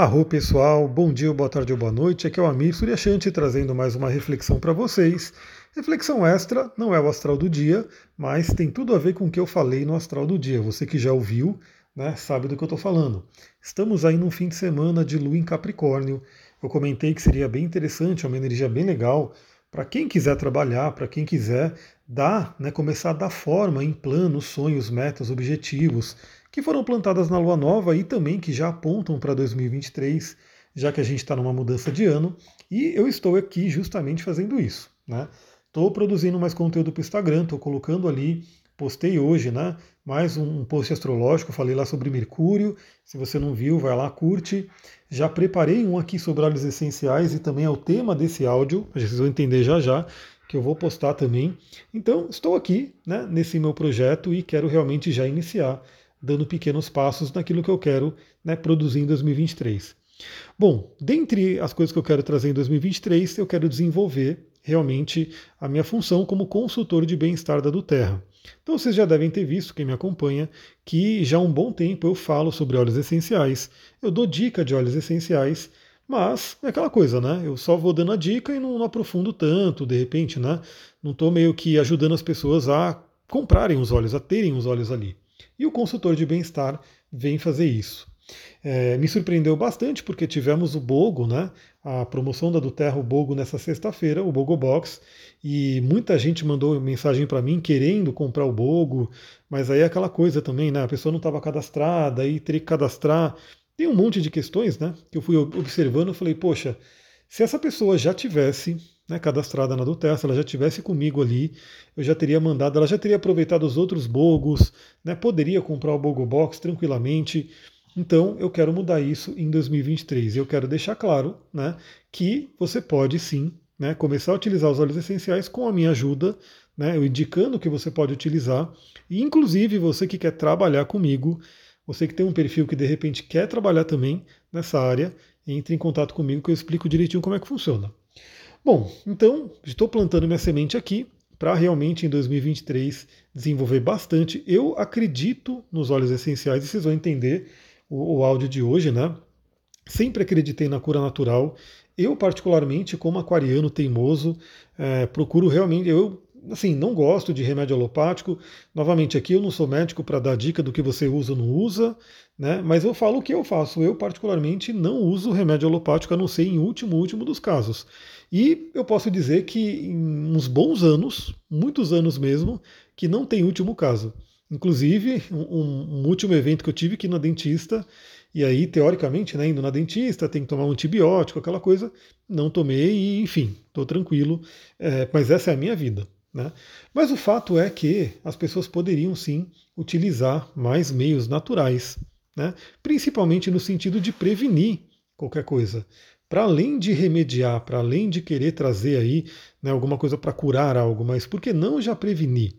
Arro pessoal, bom dia, boa tarde ou boa noite. Aqui é o Amir Suryashanti trazendo mais uma reflexão para vocês. Reflexão extra, não é o astral do dia, mas tem tudo a ver com o que eu falei no astral do dia. Você que já ouviu, né, sabe do que eu estou falando. Estamos aí num fim de semana de lua em Capricórnio. Eu comentei que seria bem interessante, é uma energia bem legal para quem quiser trabalhar, para quem quiser dar, né, começar a dar forma em planos, sonhos, metas, objetivos que foram plantadas na lua nova e também que já apontam para 2023, já que a gente está numa mudança de ano. E eu estou aqui justamente fazendo isso. Estou né? produzindo mais conteúdo para o Instagram, estou colocando ali, postei hoje, né? Mais um post astrológico, falei lá sobre Mercúrio. Se você não viu, vai lá, curte. Já preparei um aqui sobre óleos essenciais e também é o tema desse áudio, vocês vão entender já já que eu vou postar também. Então, estou aqui né, nesse meu projeto e quero realmente já iniciar dando pequenos passos naquilo que eu quero né, produzir em 2023. Bom, dentre as coisas que eu quero trazer em 2023, eu quero desenvolver realmente a minha função como consultor de bem-estar da Duterra. Então vocês já devem ter visto, quem me acompanha, que já há um bom tempo eu falo sobre óleos essenciais, eu dou dica de óleos essenciais, mas é aquela coisa, né? Eu só vou dando a dica e não, não aprofundo tanto, de repente, né? Não estou meio que ajudando as pessoas a comprarem os óleos, a terem os óleos ali. E o consultor de bem-estar vem fazer isso. É, me surpreendeu bastante porque tivemos o Bogo, né? A promoção da do Terra, o Bogo nessa sexta-feira, o Bogo Box, e muita gente mandou mensagem para mim querendo comprar o Bogo, mas aí é aquela coisa também, né? A pessoa não estava cadastrada, aí teria que cadastrar. Tem um monte de questões, né? Que eu fui observando, eu falei, poxa, se essa pessoa já tivesse né, cadastrada na Duterra, se ela já tivesse comigo ali, eu já teria mandado, ela já teria aproveitado os outros bogos, né, poderia comprar o Bogo Box tranquilamente. Então eu quero mudar isso em 2023. Eu quero deixar claro né, que você pode sim né, começar a utilizar os óleos essenciais com a minha ajuda, né, eu indicando que você pode utilizar. E inclusive você que quer trabalhar comigo, você que tem um perfil que de repente quer trabalhar também nessa área, entre em contato comigo que eu explico direitinho como é que funciona. Bom, então estou plantando minha semente aqui para realmente em 2023 desenvolver bastante. Eu acredito nos óleos essenciais, e vocês vão entender o, o áudio de hoje, né? Sempre acreditei na cura natural. Eu, particularmente, como aquariano teimoso, é, procuro realmente. Eu assim, não gosto de remédio alopático. Novamente, aqui eu não sou médico para dar dica do que você usa ou não usa, né? Mas eu falo o que eu faço. Eu, particularmente, não uso remédio alopático, a não ser em último, último dos casos. E eu posso dizer que em uns bons anos, muitos anos mesmo, que não tem último caso. Inclusive, um, um último evento que eu tive aqui na dentista, e aí, teoricamente, né, indo na dentista, tem que tomar um antibiótico, aquela coisa, não tomei e, enfim, estou tranquilo, é, mas essa é a minha vida. Né? Mas o fato é que as pessoas poderiam sim utilizar mais meios naturais, né? principalmente no sentido de prevenir qualquer coisa. Para além de remediar, para além de querer trazer aí né, alguma coisa para curar algo, mas por que não já prevenir?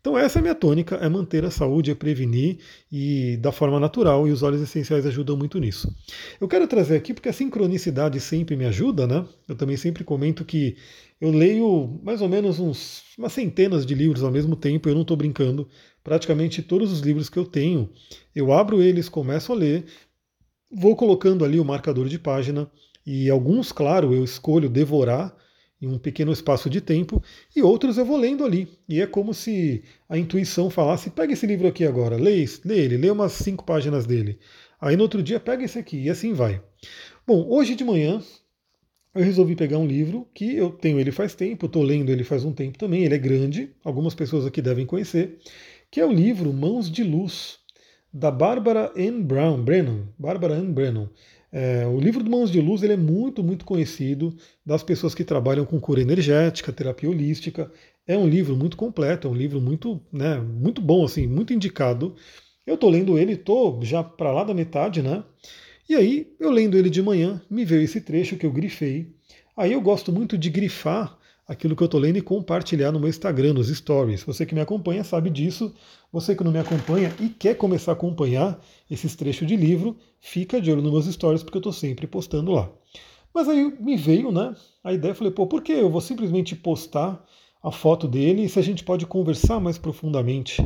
Então essa é a minha tônica, é manter a saúde, é prevenir e da forma natural, e os óleos essenciais ajudam muito nisso. Eu quero trazer aqui porque a sincronicidade sempre me ajuda, né? Eu também sempre comento que eu leio mais ou menos uns, umas centenas de livros ao mesmo tempo, eu não estou brincando. Praticamente todos os livros que eu tenho, eu abro eles, começo a ler, vou colocando ali o marcador de página, e alguns, claro, eu escolho devorar em um pequeno espaço de tempo, e outros eu vou lendo ali. E é como se a intuição falasse: pega esse livro aqui agora, lê, lê ele, lê umas cinco páginas dele. Aí no outro dia pega esse aqui, e assim vai. Bom, hoje de manhã eu resolvi pegar um livro que eu tenho ele faz tempo, estou lendo ele faz um tempo também, ele é grande, algumas pessoas aqui devem conhecer, que é o livro Mãos de Luz, da Barbara Ann Brown, Brennan. Barbara Ann Brennan. É, o livro do Mãos de Luz ele é muito, muito conhecido das pessoas que trabalham com cura energética, terapia holística. É um livro muito completo, é um livro muito, né, muito bom, assim, muito indicado. Eu estou lendo ele, estou já para lá da metade, né? E aí, eu lendo ele de manhã, me veio esse trecho que eu grifei. Aí eu gosto muito de grifar aquilo que eu estou lendo e compartilhar no meu Instagram, nos stories. Você que me acompanha sabe disso. Você que não me acompanha e quer começar a acompanhar esses trechos de livro, fica de olho nos meus stories, porque eu estou sempre postando lá. Mas aí me veio né, a ideia, falei, pô, por que eu vou simplesmente postar a foto dele e se a gente pode conversar mais profundamente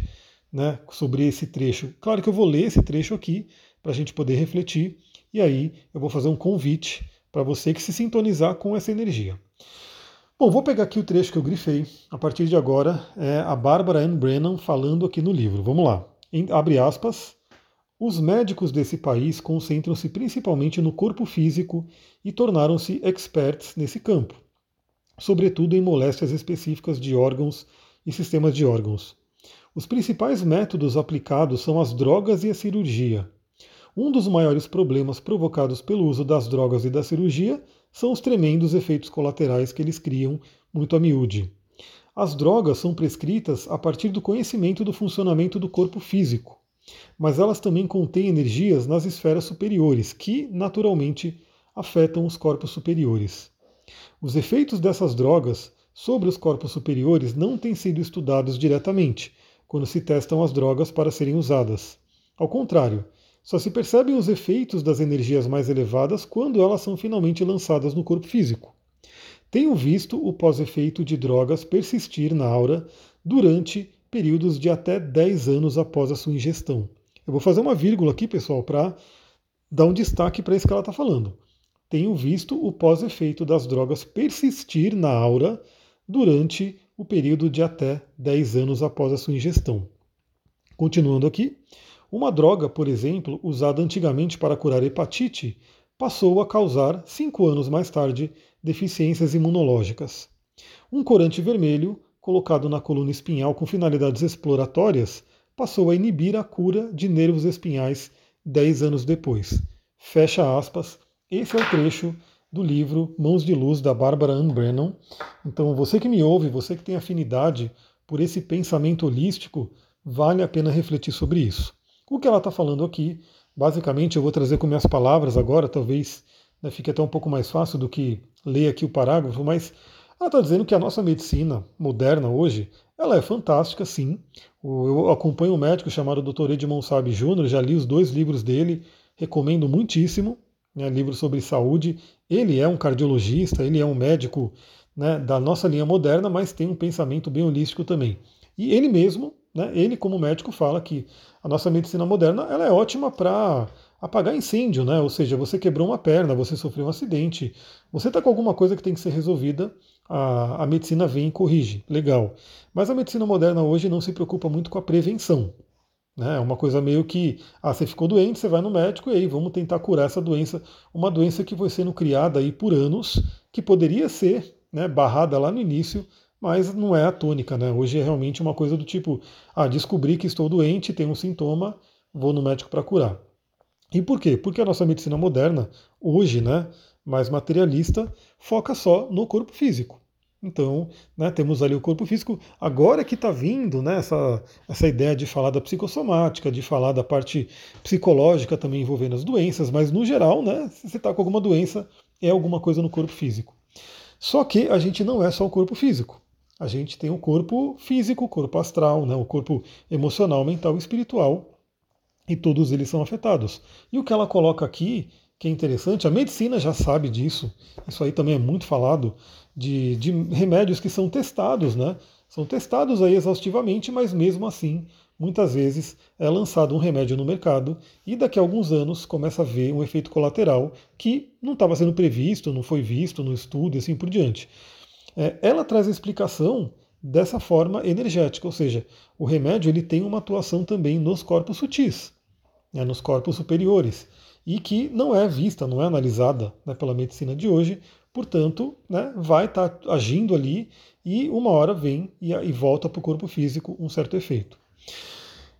né, sobre esse trecho? Claro que eu vou ler esse trecho aqui para a gente poder refletir E aí eu vou fazer um convite para você que se sintonizar com essa energia. Bom, vou pegar aqui o trecho que eu grifei. A partir de agora é a Bárbara Ann Brennan falando aqui no livro. Vamos lá. Abre aspas. Os médicos desse país concentram-se principalmente no corpo físico e tornaram-se experts nesse campo, sobretudo em moléstias específicas de órgãos e sistemas de órgãos. Os principais métodos aplicados são as drogas e a cirurgia. Um dos maiores problemas provocados pelo uso das drogas e da cirurgia são os tremendos efeitos colaterais que eles criam muito a miúde. As drogas são prescritas a partir do conhecimento do funcionamento do corpo físico, mas elas também contêm energias nas esferas superiores, que, naturalmente, afetam os corpos superiores. Os efeitos dessas drogas sobre os corpos superiores não têm sido estudados diretamente quando se testam as drogas para serem usadas. Ao contrário, só se percebem os efeitos das energias mais elevadas quando elas são finalmente lançadas no corpo físico. Tenho visto o pós-efeito de drogas persistir na aura durante períodos de até 10 anos após a sua ingestão. Eu vou fazer uma vírgula aqui, pessoal, para dar um destaque para isso que ela está falando. Tenho visto o pós-efeito das drogas persistir na aura durante o período de até 10 anos após a sua ingestão. Continuando aqui, uma droga, por exemplo, usada antigamente para curar hepatite, passou a causar, cinco anos mais tarde, deficiências imunológicas. Um corante vermelho, colocado na coluna espinhal com finalidades exploratórias, passou a inibir a cura de nervos espinhais dez anos depois. Fecha aspas. Esse é o trecho do livro Mãos de Luz da Barbara Ann Brennan. Então, você que me ouve, você que tem afinidade por esse pensamento holístico, vale a pena refletir sobre isso. O que ela está falando aqui, basicamente, eu vou trazer com minhas palavras agora, talvez né, fique até um pouco mais fácil do que ler aqui o parágrafo, mas ela está dizendo que a nossa medicina moderna hoje, ela é fantástica, sim. Eu acompanho um médico chamado Dr. Edmond Sabe Jr., já li os dois livros dele, recomendo muitíssimo, né, livro sobre saúde. Ele é um cardiologista, ele é um médico né, da nossa linha moderna, mas tem um pensamento bem holístico também. E ele mesmo né? Ele, como médico, fala que a nossa medicina moderna ela é ótima para apagar incêndio, né? ou seja, você quebrou uma perna, você sofreu um acidente, você está com alguma coisa que tem que ser resolvida, a, a medicina vem e corrige, legal. Mas a medicina moderna hoje não se preocupa muito com a prevenção. Né? É uma coisa meio que, ah, você ficou doente, você vai no médico e aí vamos tentar curar essa doença, uma doença que foi sendo criada aí por anos, que poderia ser né, barrada lá no início, mas não é a tônica, né? Hoje é realmente uma coisa do tipo, ah, descobri que estou doente, tenho um sintoma, vou no médico para curar. E por quê? Porque a nossa medicina moderna, hoje, né, mais materialista, foca só no corpo físico. Então, né, temos ali o corpo físico. Agora que está vindo né, essa, essa ideia de falar da psicossomática, de falar da parte psicológica também envolvendo as doenças, mas no geral, né, se você está com alguma doença, é alguma coisa no corpo físico. Só que a gente não é só o corpo físico a gente tem o corpo físico, o corpo astral, né, o corpo emocional, mental e espiritual, e todos eles são afetados. E o que ela coloca aqui, que é interessante, a medicina já sabe disso, isso aí também é muito falado, de, de remédios que são testados, né? São testados aí exaustivamente, mas mesmo assim, muitas vezes é lançado um remédio no mercado e daqui a alguns anos começa a ver um efeito colateral que não estava sendo previsto, não foi visto no estudo e assim por diante. É, ela traz a explicação dessa forma energética, ou seja, o remédio ele tem uma atuação também nos corpos sutis, né, nos corpos superiores, e que não é vista, não é analisada né, pela medicina de hoje, portanto, né, vai estar tá agindo ali e uma hora vem e, e volta para o corpo físico um certo efeito.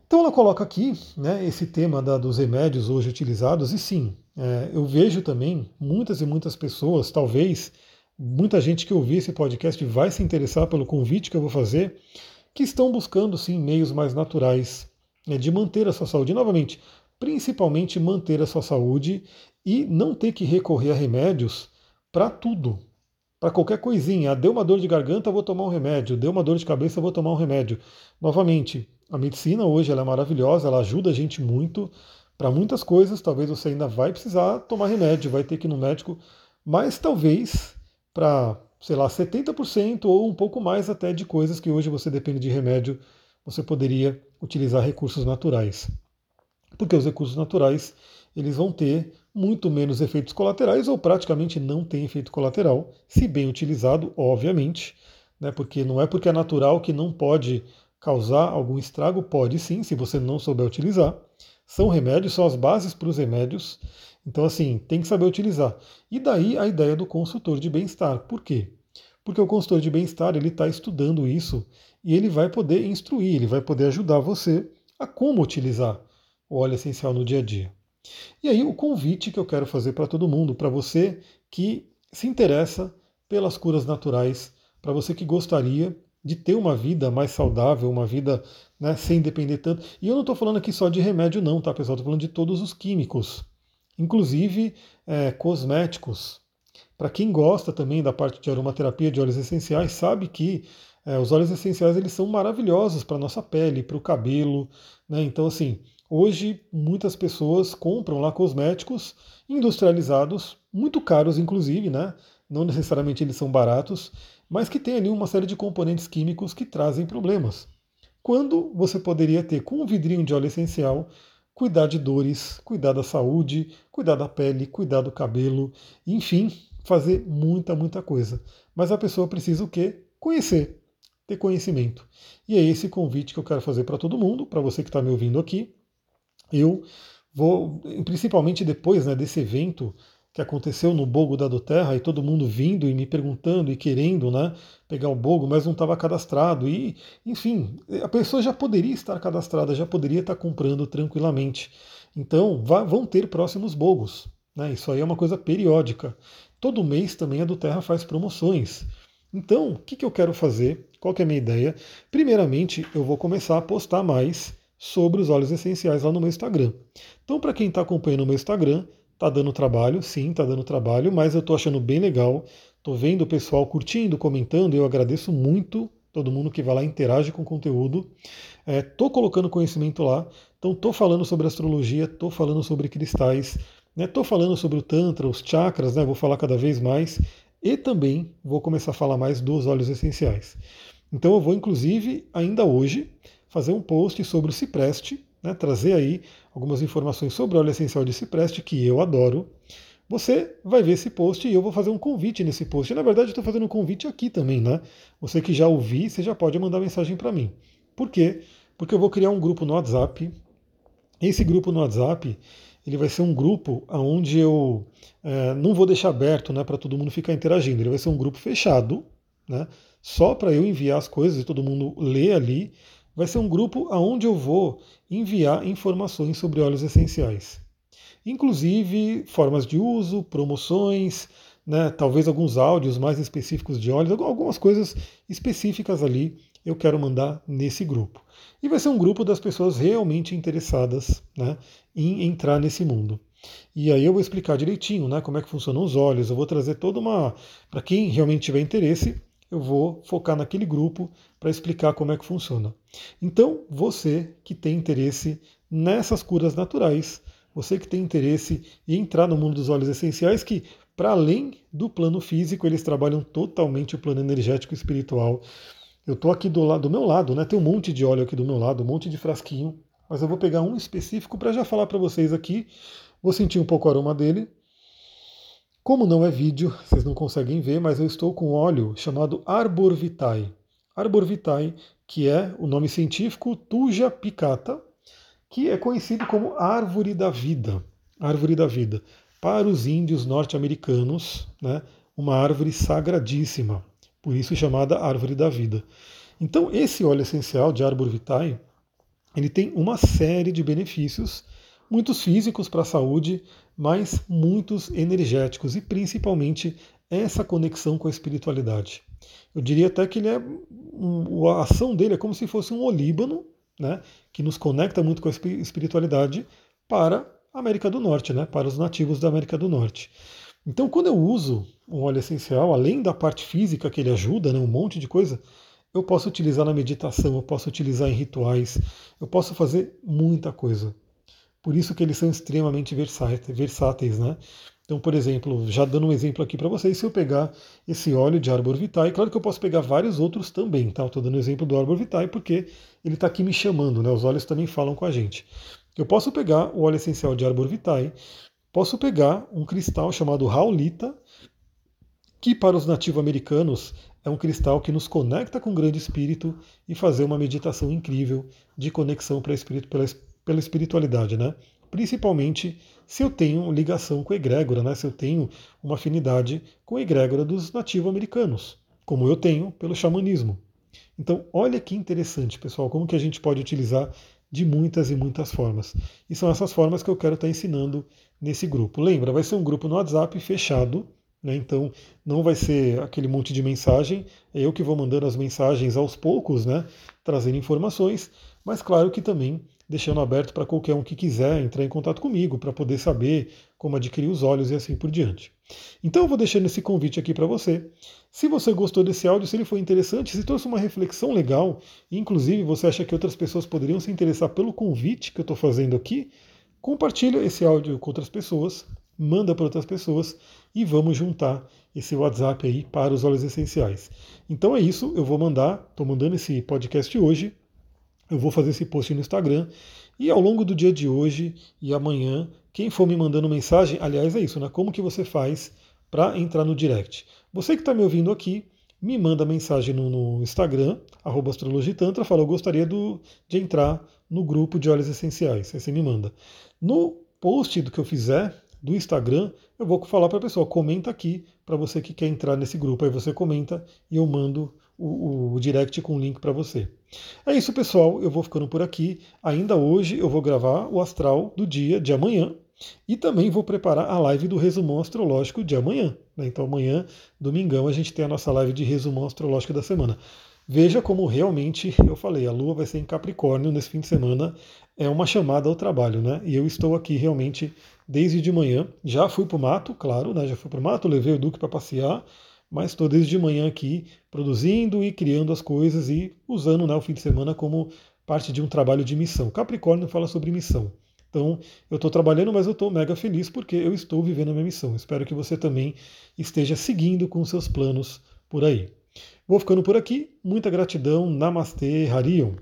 Então ela coloca aqui né, esse tema da, dos remédios hoje utilizados, e sim, é, eu vejo também muitas e muitas pessoas, talvez muita gente que ouvir esse podcast vai se interessar pelo convite que eu vou fazer, que estão buscando sim meios mais naturais né, de manter a sua saúde. E, novamente, principalmente manter a sua saúde e não ter que recorrer a remédios para tudo. Para qualquer coisinha. Ah, deu uma dor de garganta, vou tomar um remédio. Deu uma dor de cabeça, vou tomar um remédio. Novamente, a medicina hoje ela é maravilhosa, ela ajuda a gente muito para muitas coisas. Talvez você ainda vai precisar tomar remédio, vai ter que ir no médico, mas talvez para, sei lá, 70% ou um pouco mais até de coisas que hoje você depende de remédio, você poderia utilizar recursos naturais. Porque os recursos naturais, eles vão ter muito menos efeitos colaterais ou praticamente não tem efeito colateral, se bem utilizado, obviamente, né, porque não é porque é natural que não pode causar algum estrago, pode sim, se você não souber utilizar. São remédios, são as bases para os remédios, então assim, tem que saber utilizar. E daí a ideia do consultor de bem-estar. Por quê? Porque o consultor de bem-estar ele está estudando isso e ele vai poder instruir, ele vai poder ajudar você a como utilizar o óleo essencial no dia a dia. E aí o convite que eu quero fazer para todo mundo, para você que se interessa pelas curas naturais, para você que gostaria de ter uma vida mais saudável, uma vida né, sem depender tanto. E eu não estou falando aqui só de remédio, não, tá, pessoal? Estou falando de todos os químicos, inclusive é, cosméticos. Para quem gosta também da parte de aromaterapia de óleos essenciais, sabe que é, os óleos essenciais eles são maravilhosos para a nossa pele, para o cabelo. Né? Então, assim, hoje muitas pessoas compram lá cosméticos industrializados, muito caros inclusive, né? não necessariamente eles são baratos, mas que tem ali uma série de componentes químicos que trazem problemas. Quando você poderia ter com um vidrinho de óleo essencial, cuidar de dores, cuidar da saúde, cuidar da pele, cuidar do cabelo, enfim, fazer muita, muita coisa. Mas a pessoa precisa o quê? Conhecer ter conhecimento. E é esse convite que eu quero fazer para todo mundo, para você que está me ouvindo aqui. Eu vou, principalmente depois né, desse evento que aconteceu no Bogo da Terra e todo mundo vindo e me perguntando e querendo né, pegar o Bogo, mas não estava cadastrado. E, enfim, a pessoa já poderia estar cadastrada, já poderia estar comprando tranquilamente. Então, vá, vão ter próximos Bogos. Né, isso aí é uma coisa periódica. Todo mês também a do Terra faz promoções. Então, o que, que eu quero fazer? Qual que é a minha ideia? Primeiramente, eu vou começar a postar mais sobre os óleos essenciais lá no meu Instagram. Então, para quem está acompanhando o meu Instagram, tá dando trabalho, sim, tá dando trabalho, mas eu estou achando bem legal. Estou vendo o pessoal curtindo, comentando, eu agradeço muito todo mundo que vai lá interage com o conteúdo. É, colocando conhecimento lá, então estou falando sobre astrologia, estou falando sobre cristais, né, falando sobre o Tantra, os chakras, né, vou falar cada vez mais. E também vou começar a falar mais dos óleos essenciais. Então eu vou, inclusive, ainda hoje, fazer um post sobre o cipreste, né, trazer aí algumas informações sobre o óleo essencial de cipreste, que eu adoro. Você vai ver esse post e eu vou fazer um convite nesse post. Na verdade, estou fazendo um convite aqui também, né? Você que já ouvi, você já pode mandar mensagem para mim. Por quê? Porque eu vou criar um grupo no WhatsApp. Esse grupo no WhatsApp, ele vai ser um grupo onde eu é, não vou deixar aberto né, para todo mundo ficar interagindo. Ele vai ser um grupo fechado, né, só para eu enviar as coisas e todo mundo ler ali. Vai ser um grupo onde eu vou enviar informações sobre óleos essenciais. Inclusive formas de uso, promoções, né, talvez alguns áudios mais específicos de óleos, algumas coisas específicas ali eu quero mandar nesse grupo. E vai ser um grupo das pessoas realmente interessadas né, em entrar nesse mundo. E aí eu vou explicar direitinho né, como é que funcionam os olhos, eu vou trazer toda uma. Para quem realmente tiver interesse, eu vou focar naquele grupo para explicar como é que funciona. Então, você que tem interesse nessas curas naturais, você que tem interesse em entrar no mundo dos óleos essenciais, que para além do plano físico, eles trabalham totalmente o plano energético e espiritual. Eu estou aqui do, do meu lado, né? Tem um monte de óleo aqui do meu lado, um monte de frasquinho, mas eu vou pegar um específico para já falar para vocês aqui. Vou sentir um pouco o aroma dele. Como não é vídeo, vocês não conseguem ver, mas eu estou com óleo chamado Arbor Vitae. Arbor Vitae, que é o nome científico Tuja picata, que é conhecido como árvore da vida. Árvore da vida. Para os índios norte-americanos, né, uma árvore sagradíssima por isso chamada árvore da vida. Então, esse óleo essencial de Arbor Vitae, ele tem uma série de benefícios, muitos físicos para a saúde, mas muitos energéticos e principalmente essa conexão com a espiritualidade. Eu diria até que ele é a ação dele é como se fosse um olíbano, né, que nos conecta muito com a espiritualidade para a América do Norte, né, para os nativos da América do Norte. Então, quando eu uso um óleo essencial, além da parte física que ele ajuda, né, um monte de coisa, eu posso utilizar na meditação, eu posso utilizar em rituais, eu posso fazer muita coisa. Por isso que eles são extremamente versáteis, né? Então, por exemplo, já dando um exemplo aqui para vocês, se eu pegar esse óleo de Arbor Vitae, claro que eu posso pegar vários outros também, tá? Estou dando o exemplo do Arbor Vitae porque ele está aqui me chamando, né? Os óleos também falam com a gente. Eu posso pegar o óleo essencial de Arbor Vitae, posso pegar um cristal chamado Raulita, que para os nativo-americanos é um cristal que nos conecta com o grande espírito e fazer uma meditação incrível de conexão pela espiritualidade, né? Principalmente se eu tenho ligação com a egrégora, né? se eu tenho uma afinidade com a egrégora dos nativo-americanos, como eu tenho pelo xamanismo. Então, olha que interessante, pessoal, como que a gente pode utilizar de muitas e muitas formas. E são essas formas que eu quero estar ensinando nesse grupo. Lembra, vai ser um grupo no WhatsApp fechado, né? então não vai ser aquele monte de mensagem, é eu que vou mandando as mensagens aos poucos, né? trazendo informações, mas claro que também deixando aberto para qualquer um que quiser entrar em contato comigo para poder saber como adquirir os olhos e assim por diante. Então eu vou deixando esse convite aqui para você. Se você gostou desse áudio, se ele foi interessante, se trouxe uma reflexão legal, inclusive você acha que outras pessoas poderiam se interessar pelo convite que eu estou fazendo aqui, compartilha esse áudio com outras pessoas, manda para outras pessoas e vamos juntar esse WhatsApp aí para os olhos essenciais. Então é isso, eu vou mandar, estou mandando esse podcast hoje eu vou fazer esse post no Instagram. E ao longo do dia de hoje e amanhã, quem for me mandando mensagem, aliás, é isso, né? Como que você faz para entrar no direct? Você que está me ouvindo aqui, me manda mensagem no, no Instagram, astrologitantra, fala, eu gostaria do, de entrar no grupo de óleos essenciais. Aí você me manda. No post do que eu fizer do Instagram, eu vou falar para a pessoa, comenta aqui para você que quer entrar nesse grupo. Aí você comenta e eu mando o, o direct com o link para você. É isso, pessoal. Eu vou ficando por aqui. Ainda hoje eu vou gravar o astral do dia de amanhã. E também vou preparar a live do resumão astrológico de amanhã. Né? Então, amanhã, domingão, a gente tem a nossa live de resumão astrológico da semana. Veja como realmente, eu falei, a Lua vai ser em Capricórnio nesse fim de semana, é uma chamada ao trabalho, né? E eu estou aqui realmente desde de manhã. Já fui para o mato, claro, né? Já fui para o mato, levei o Duque para passear, mas estou desde de manhã aqui produzindo e criando as coisas e usando né, o fim de semana como parte de um trabalho de missão. Capricórnio fala sobre missão. Então, eu estou trabalhando, mas eu estou mega feliz porque eu estou vivendo a minha missão. Espero que você também esteja seguindo com seus planos por aí. Vou ficando por aqui. Muita gratidão. Namastê, Harion.